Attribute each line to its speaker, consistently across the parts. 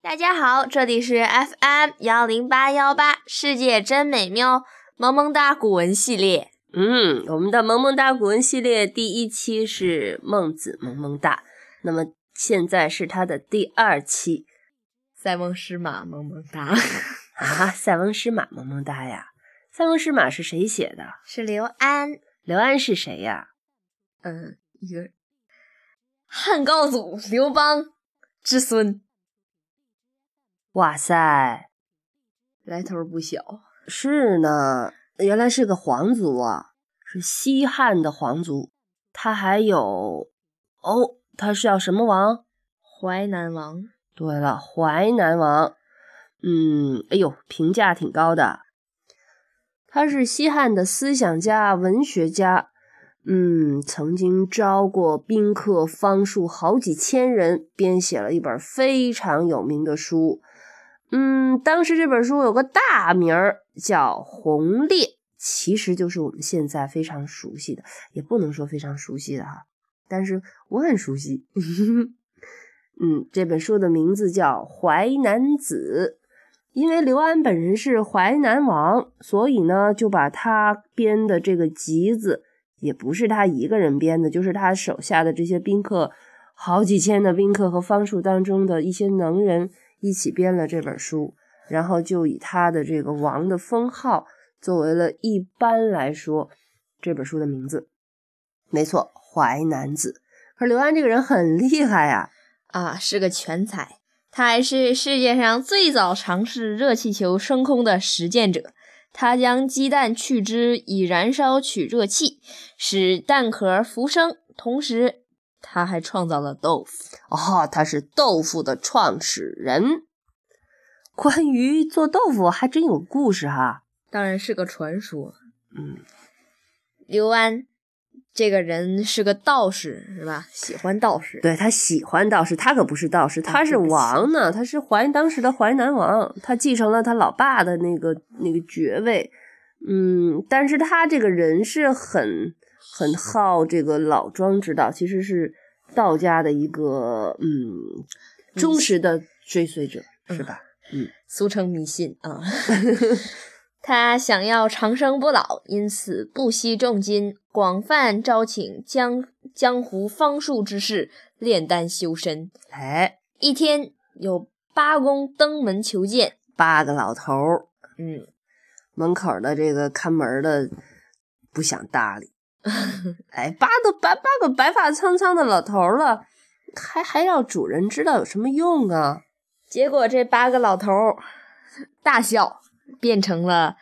Speaker 1: 大家好，这里是 FM 幺零八幺八，世界真美妙，萌萌哒古文系列。
Speaker 2: 嗯，我们的萌萌哒古文系列第一期是孟子萌萌哒，那么现在是它的第二期。
Speaker 1: 塞翁失马，萌萌哒
Speaker 2: 啊！塞翁失马，萌萌哒呀！塞翁失马是谁写的？
Speaker 1: 是刘安。
Speaker 2: 刘安是谁呀？
Speaker 1: 嗯，一个汉高祖刘邦之孙。
Speaker 2: 哇塞，
Speaker 1: 来头不小。
Speaker 2: 是呢，原来是个皇族啊，是西汉的皇族。他还有哦，他是叫什么王？
Speaker 1: 淮南王。
Speaker 2: 对了，淮南王，嗯，哎呦，评价挺高的。他是西汉的思想家、文学家，嗯，曾经招过宾客方数好几千人，编写了一本非常有名的书。嗯，当时这本书有个大名儿叫《鸿烈》，其实就是我们现在非常熟悉的，也不能说非常熟悉的哈，但是我很熟悉。嗯，这本书的名字叫《淮南子》，因为刘安本人是淮南王，所以呢，就把他编的这个集子，也不是他一个人编的，就是他手下的这些宾客，好几千的宾客和方术当中的一些能人一起编了这本书，然后就以他的这个王的封号作为了一般来说这本书的名字。没错，《淮南子》。可刘安这个人很厉害呀。
Speaker 1: 啊，是个全才，他还是世界上最早尝试热气球升空的实践者。他将鸡蛋去脂以燃烧取热气，使蛋壳浮升。同时，他还创造了豆腐。
Speaker 2: 哦，他是豆腐的创始人。关于做豆腐，还真有故事哈。
Speaker 1: 当然是个传说。
Speaker 2: 嗯，
Speaker 1: 刘安。这个人是个道士，是吧？喜欢道士，
Speaker 2: 对他喜欢道士，他可不是道士，他是王呢，他是淮当时的淮南王，他继承了他老爸的那个那个爵位，嗯，但是他这个人是很很好这个老庄之道，其实是道家的一个嗯忠实的追随者，是吧？嗯，
Speaker 1: 俗称迷信啊。他想要长生不老，因此不惜重金，广泛招请江江湖方术之士炼丹修身。
Speaker 2: 哎，
Speaker 1: 一天有八公登门求见，
Speaker 2: 八个老头儿，
Speaker 1: 嗯，
Speaker 2: 门口的这个看门的不想搭理。哎，八个八八个白发苍苍的老头了，还还要主人知道有什么用啊？
Speaker 1: 结果这八个老头大笑。变成了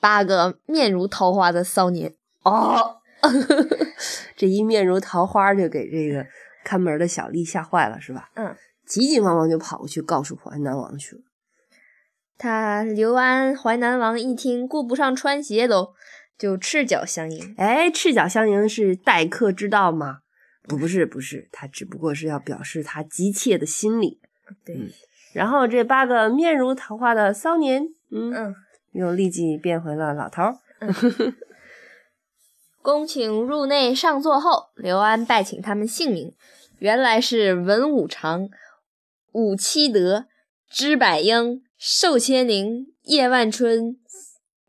Speaker 1: 八个面如桃花的骚年
Speaker 2: 哦，这一面如桃花就给这个看门的小丽吓坏了，是吧？
Speaker 1: 嗯，
Speaker 2: 急急忙忙就跑过去告诉淮南王去了。
Speaker 1: 他刘安淮南王一听，顾不上穿鞋，都就赤脚相迎。
Speaker 2: 哎，赤脚相迎是待客之道吗？不，不是，不是，他只不过是要表示他急切的心理。
Speaker 1: 对，
Speaker 2: 然后这八个面如桃花的骚年。
Speaker 1: 嗯，
Speaker 2: 又立即变回了老头儿。
Speaker 1: 恭请入内上座后，刘安拜请他们姓名。原来是文武常、武七德、知百英、寿千龄、叶万春、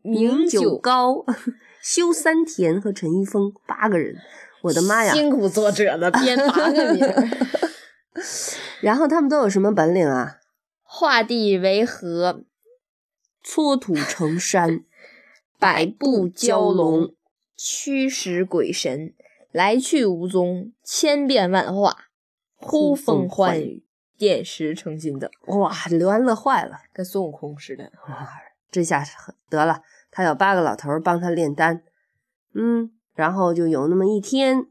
Speaker 2: 名九高、修三田和陈一峰八个人。我的妈呀！
Speaker 1: 辛苦作者了，编八个名。
Speaker 2: 然后他们都有什么本领啊？
Speaker 1: 画地为河。
Speaker 2: 搓土成山，
Speaker 1: 百步蛟龙，驱使鬼神，来去无踪，千变万化，呼风唤雨，点石成金的。
Speaker 2: 哇，刘安乐坏了，
Speaker 1: 跟孙悟空似的。
Speaker 2: 哇，这下得了，他有八个老头帮他炼丹。嗯，然后就有那么一天，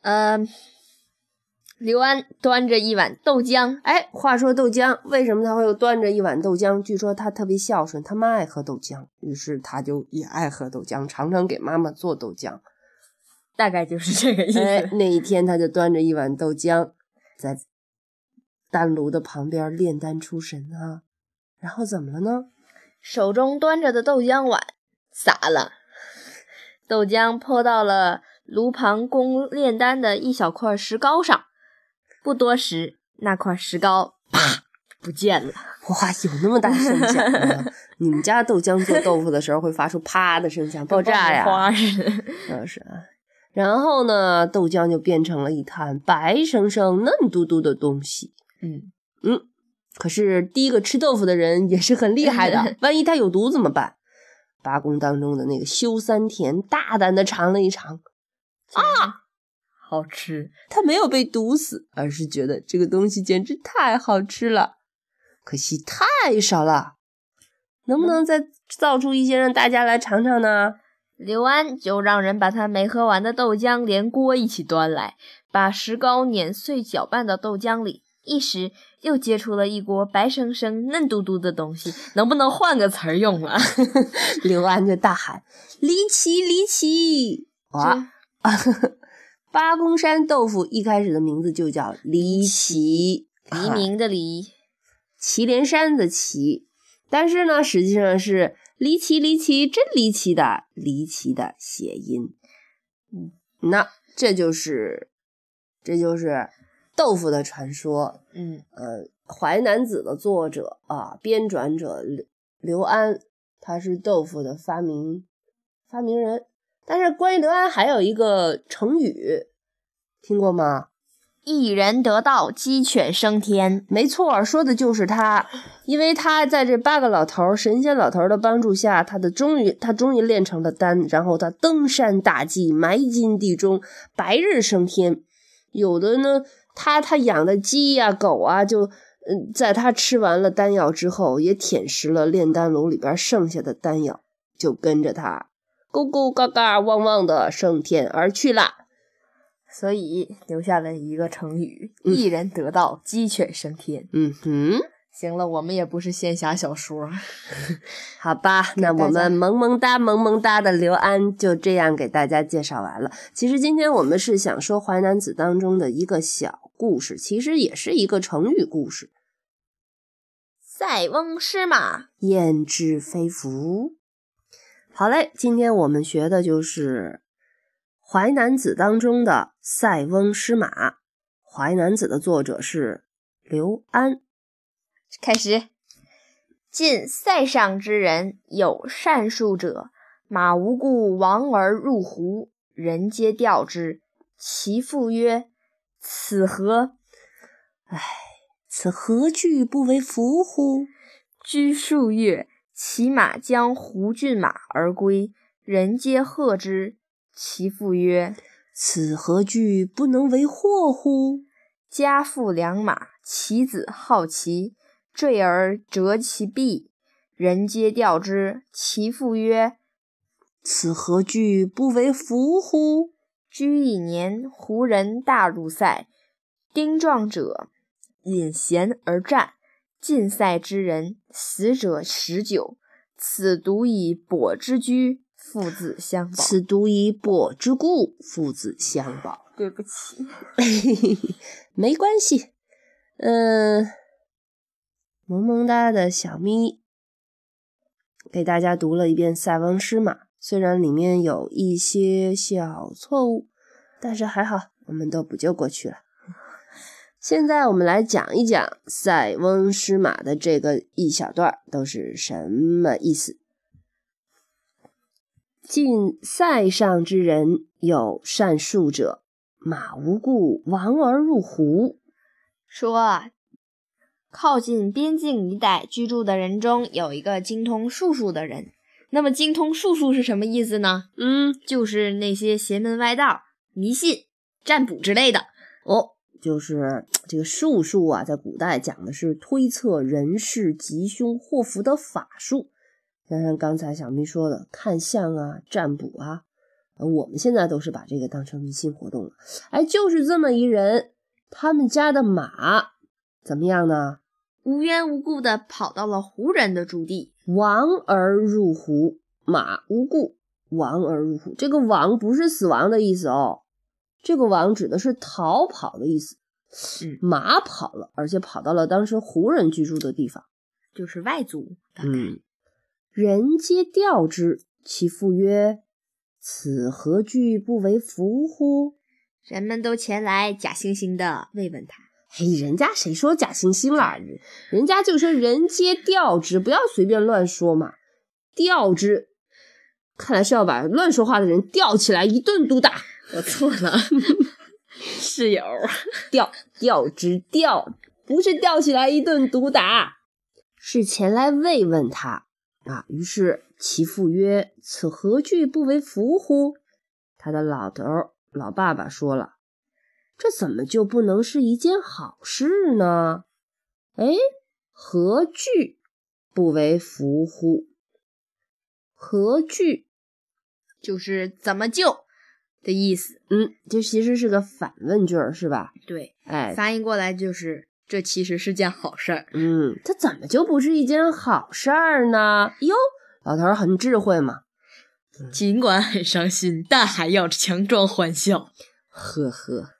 Speaker 1: 嗯。刘安端着一碗豆浆，
Speaker 2: 哎，话说豆浆，为什么他会端着一碗豆浆？据说他特别孝顺，他妈爱喝豆浆，于是他就也爱喝豆浆，常常给妈妈做豆浆，
Speaker 1: 大概就是这个意思。
Speaker 2: 那一天，他就端着一碗豆浆，在丹炉的旁边炼丹出神啊。然后怎么了呢？
Speaker 1: 手中端着的豆浆碗洒了，豆浆泼到了炉旁供炼丹的一小块石膏上。不多时，那块石膏啪不见了。
Speaker 2: 哇，有那么大声响吗？你们家豆浆做豆腐的时候会发出啪的声响，爆炸呀？
Speaker 1: 花似的。
Speaker 2: 就是啊。然后呢，豆浆就变成了一滩白生生、嫩嘟嘟的东西。
Speaker 1: 嗯
Speaker 2: 嗯。可是第一个吃豆腐的人也是很厉害的，万一他有毒怎么办？八公当中的那个修三田大胆的尝了一尝，
Speaker 1: 啊，好吃！
Speaker 2: 他没有被毒死，而是觉得这个东西简直太好吃了。可惜太少了，能不能再造出一些让大家来尝尝呢？
Speaker 1: 刘安就让人把他没喝完的豆浆连锅一起端来，把石膏碾碎搅拌到豆浆里。一时又接出了一锅白生生、嫩嘟嘟的东西，能不能换个词儿用啊？
Speaker 2: 刘安就大喊：“离奇，离奇！”哇，八公山豆腐一开始的名字就叫离奇，
Speaker 1: 黎明的黎，
Speaker 2: 祁连山的祁，但是呢，实际上是离奇，离奇，真离奇的离奇的谐音。嗯，那这就是，这就是。豆腐的传说，
Speaker 1: 嗯，
Speaker 2: 呃，《淮南子》的作者啊，编撰者刘刘安，他是豆腐的发明发明人。但是关于刘安还有一个成语，听过吗？
Speaker 1: 一人得道，鸡犬升天。
Speaker 2: 没错，说的就是他，因为他在这八个老头神仙老头的帮助下，他的终于他终于练成了丹，然后他登山大计，埋金地中，白日升天。有的呢。他他养的鸡呀狗啊，就嗯，在他吃完了丹药之后，也舔食了炼丹炉里边剩下的丹药，就跟着他咕咕嘎嘎汪汪的升天而去了。
Speaker 1: 所以留下了一个成语：一人得道，鸡犬升天。
Speaker 2: 嗯哼。
Speaker 1: 行了，我们也不是仙侠小说，
Speaker 2: 好吧？那我们萌萌哒、萌萌哒的刘安就这样给大家介绍完了。其实今天我们是想说《淮南子》当中的一个小故事，其实也是一个成语故事。
Speaker 1: 塞翁失马，
Speaker 2: 焉知非福。好嘞，今天我们学的就是《淮南子》当中的“塞翁失马”。《淮南子》的作者是刘安。
Speaker 1: 开始，晋塞上之人有善术者，马无故亡而入胡，人皆吊之。其父曰：“此何？
Speaker 2: 唉，此何惧不为福乎？”
Speaker 1: 居数月，其马将胡骏马而归，人皆贺之。其父曰：“
Speaker 2: 此何惧不能为祸乎？”
Speaker 1: 家父良马，其子好骑。坠而折其臂，人皆吊之。其父曰：“
Speaker 2: 此何惧不为福乎？”
Speaker 1: 居一年，胡人大入塞，丁壮者引弦而战，尽塞之人死者十九。此独以跛之居，父子相保。
Speaker 2: 此独以跛之故，父子相保。
Speaker 1: 对不起，
Speaker 2: 没关系。嗯。萌萌哒的小咪给大家读了一遍《塞翁失马》，虽然里面有一些小错误，但是还好，我们都补救过去了。现在我们来讲一讲《塞翁失马》的这个一小段都是什么意思。晋塞上之人有善术者，马无故亡而入胡。
Speaker 1: 说。靠近边境一带居住的人中有一个精通术数的人。那么，精通术数是什么意思呢？
Speaker 2: 嗯，
Speaker 1: 就是那些邪门歪道、迷信、占卜之类的。
Speaker 2: 哦，就是这个术数啊，在古代讲的是推测人事吉凶祸福的法术。像刚才小咪说的，看相啊、占卜啊，我们现在都是把这个当成迷信活动了。哎，就是这么一人，他们家的马怎么样呢？
Speaker 1: 无缘无故的跑到了胡人的驻地，
Speaker 2: 亡而入胡。马无故亡而入胡，这个亡不是死亡的意思哦，这个亡指的是逃跑的意思。马跑了，而且跑到了当时胡人居住的地方，
Speaker 1: 就是外族。
Speaker 2: 嗯，人皆吊之。其父曰：“此何惧不为福乎？”
Speaker 1: 人们都前来假惺惺的慰问他。
Speaker 2: 嘿，人家谁说假惺惺了？人家就说人皆调之，不要随便乱说嘛。调之，看来是要把乱说话的人吊起来一顿毒打。
Speaker 1: 我错了，室友，
Speaker 2: 吊吊之吊，不是吊起来一顿毒打，是前来慰问他啊。于是其父曰：“此何惧不为福乎？”他的老头老爸爸说了：“这怎么就不能是一件好事呢？”哎，何惧不为福乎？何惧
Speaker 1: 就是怎么救的意思。
Speaker 2: 嗯，这其实是个反问句儿，是吧？
Speaker 1: 对，
Speaker 2: 哎，
Speaker 1: 翻译过来就是这其实是件好事儿。
Speaker 2: 嗯，这怎么就不是一件好事儿呢？哟，老头儿很智慧嘛。
Speaker 1: 尽管很伤心，但还要强装欢笑。
Speaker 2: 呵呵，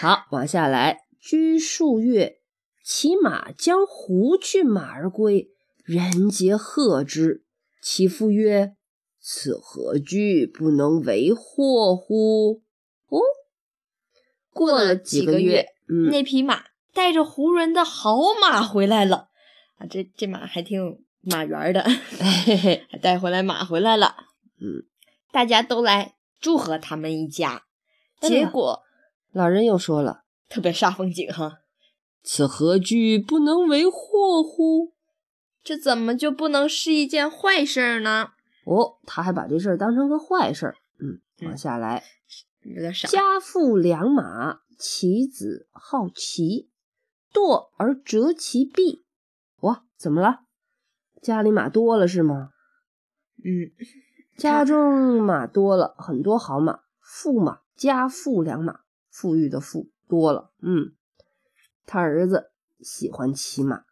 Speaker 2: 好，往下来。居数月，骑马将胡骏马而归，人皆贺之。其父曰：“此何惧？不能为祸乎？”哦，过了几个月，嗯，
Speaker 1: 那匹马带着胡人的好马回来了。啊，这这马还挺有马缘的，
Speaker 2: 嘿嘿，
Speaker 1: 还带回来马回来了。
Speaker 2: 嗯，
Speaker 1: 大家都来祝贺他们一家，结果
Speaker 2: 老人又说了，
Speaker 1: 特别煞风景哈。
Speaker 2: 此何惧？不能为祸乎？
Speaker 1: 这怎么就不能是一件坏事呢？
Speaker 2: 哦，他还把这事儿当成个坏事儿。嗯，往下来，
Speaker 1: 有点傻。
Speaker 2: 家父良马，其子好骑，堕而折其臂。哇，怎么了？家里马多了是吗？
Speaker 1: 嗯，
Speaker 2: 家中马多了很多好马，富马，家父良马，富裕的富多了。嗯，他儿子喜欢骑马，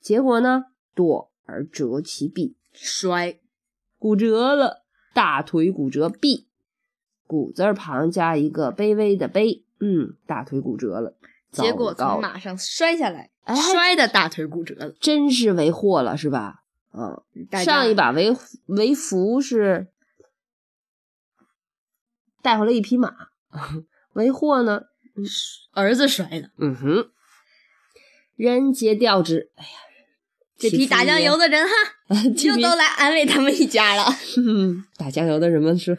Speaker 2: 结果呢？堕而折其臂，
Speaker 1: 摔
Speaker 2: 骨折了，大腿骨折，臂骨字旁加一个卑微的卑，嗯，大腿骨折了，
Speaker 1: 结果从马上摔下来，
Speaker 2: 哎，
Speaker 1: 摔的大腿骨折了，
Speaker 2: 真是为祸了，是吧？嗯，上一把为为福是带回来一匹马，为祸呢，
Speaker 1: 儿子摔的，
Speaker 2: 嗯哼，人皆调之，哎呀。
Speaker 1: 这批打酱油的人哈，又都来安慰他们一家了。
Speaker 2: 打酱油的人们是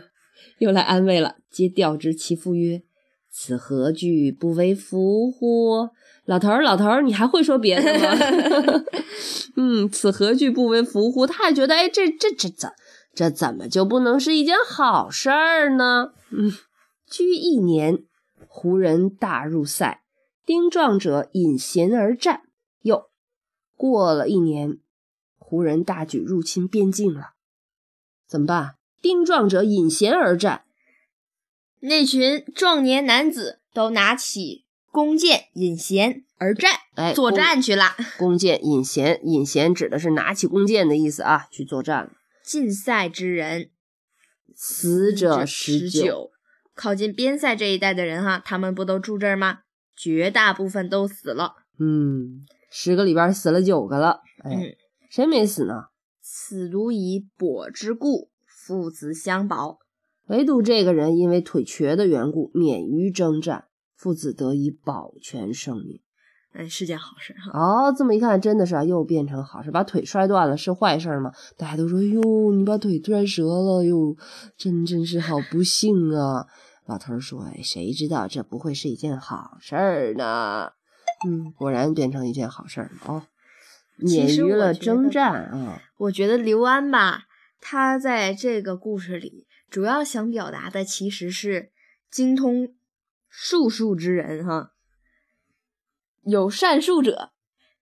Speaker 2: 又来安慰了，皆调之。其父曰：“此何惧？不为福乎？”老头儿，老头儿，你还会说别的吗？嗯，此何惧？不为福乎？他还觉得，哎，这这这怎这怎么就不能是一件好事儿呢？嗯，居一年，胡人大入塞，丁壮者引弦而战。又。过了一年，胡人大举入侵边境了，怎么办？丁壮者引弦而战，
Speaker 1: 那群壮年男子都拿起弓箭引弦而战，
Speaker 2: 哎，
Speaker 1: 作战去了。
Speaker 2: 弓箭引弦，引弦指的是拿起弓箭的意思啊，去作战了。
Speaker 1: 近塞之人，
Speaker 2: 死者十九。
Speaker 1: 靠近边塞这一带的人哈，他们不都住这儿吗？绝大部分都死了。
Speaker 2: 嗯。十个里边死了九个了，哎，谁没死呢？
Speaker 1: 此独以跛之故，父子相保。
Speaker 2: 唯独这个人因为腿瘸的缘故，免于征战，父子得以保全生命。
Speaker 1: 哎，是件好事哈。
Speaker 2: 哦，这么一看，真的是啊，又变成好事。把腿摔断了是坏事吗？大家都说，哟，你把腿摔折了哟，真真是好不幸啊。老头说，哎，谁知道这不会是一件好事呢？嗯，果然变成一件好事儿了哦，免于了征战啊。
Speaker 1: 我觉得刘安吧，他在这个故事里主要想表达的其实是精通术数之人哈，有善术者，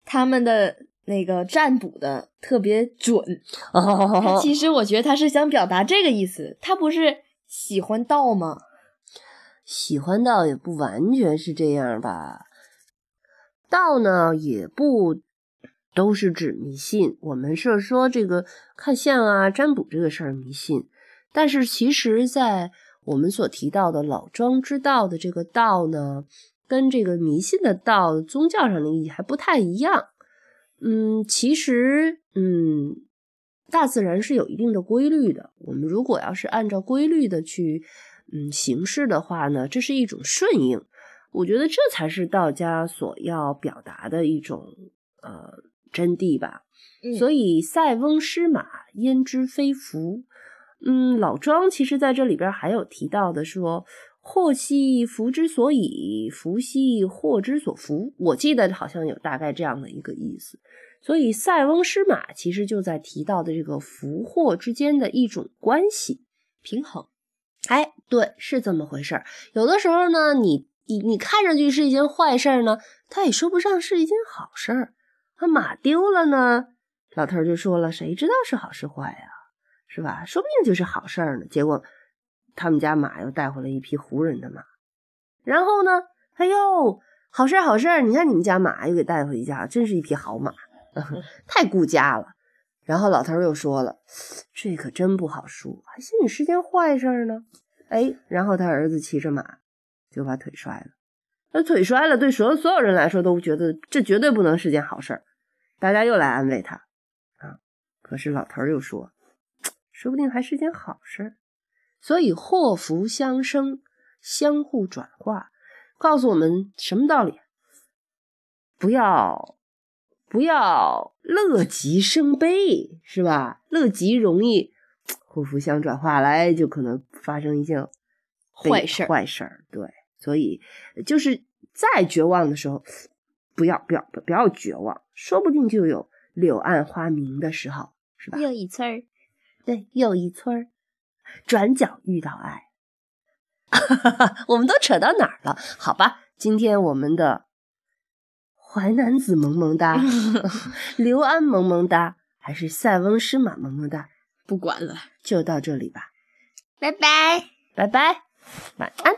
Speaker 1: 他们的那个占卜的特别准。其实我觉得他是想表达这个意思，他不是喜欢道吗？
Speaker 2: 喜欢道也不完全是这样吧。道呢也不都是指迷信，我们是说这个看相啊、占卜这个事儿迷信，但是其实，在我们所提到的老庄之道的这个道呢，跟这个迷信的道宗教上的意义还不太一样。嗯，其实，嗯，大自然是有一定的规律的，我们如果要是按照规律的去，嗯，形式的话呢，这是一种顺应。我觉得这才是道家所要表达的一种呃真谛吧。所以塞翁失马，焉知非福？嗯，老庄其实在这里边还有提到的说，祸兮福之所以，福兮祸之所伏。我记得好像有大概这样的一个意思。所以塞翁失马其实就在提到的这个福祸之间的一种关系
Speaker 1: 平衡。
Speaker 2: 哎，对，是这么回事儿。有的时候呢，你你你看上去是一件坏事儿呢，它也说不上是一件好事儿。那马丢了呢？老头就说了：“谁知道是好是坏呀？是吧？说不定就是好事儿呢。”结果他们家马又带回了一匹胡人的马，然后呢，哎呦，好事儿好事儿！你看你们家马又给带回家，真是一匹好马，太顾家了。然后老头又说了：“这可真不好说，还信你是件坏事呢。”哎，然后他儿子骑着马就把腿摔了。那腿摔了，对所所有人来说都觉得这绝对不能是件好事儿。大家又来安慰他啊。可是老头又说：“ 说不定还是件好事。”所以祸福相生，相互转化，告诉我们什么道理？不要不要乐极生悲，是吧？乐极容易祸福相转化来，就可能发生一件
Speaker 1: 坏事
Speaker 2: 坏事儿。对，所以就是再绝望的时候，不要不要不要绝望，说不定就有柳暗花明的时候。是吧？
Speaker 1: 又一村儿，
Speaker 2: 对，又一村儿，转角遇到爱。我们都扯到哪儿了？好吧，今天我们的淮南子萌萌哒，刘安萌萌哒，还是塞翁失马萌萌哒？
Speaker 1: 不管了，
Speaker 2: 就到这里吧。
Speaker 1: 拜拜，
Speaker 2: 拜拜，晚安。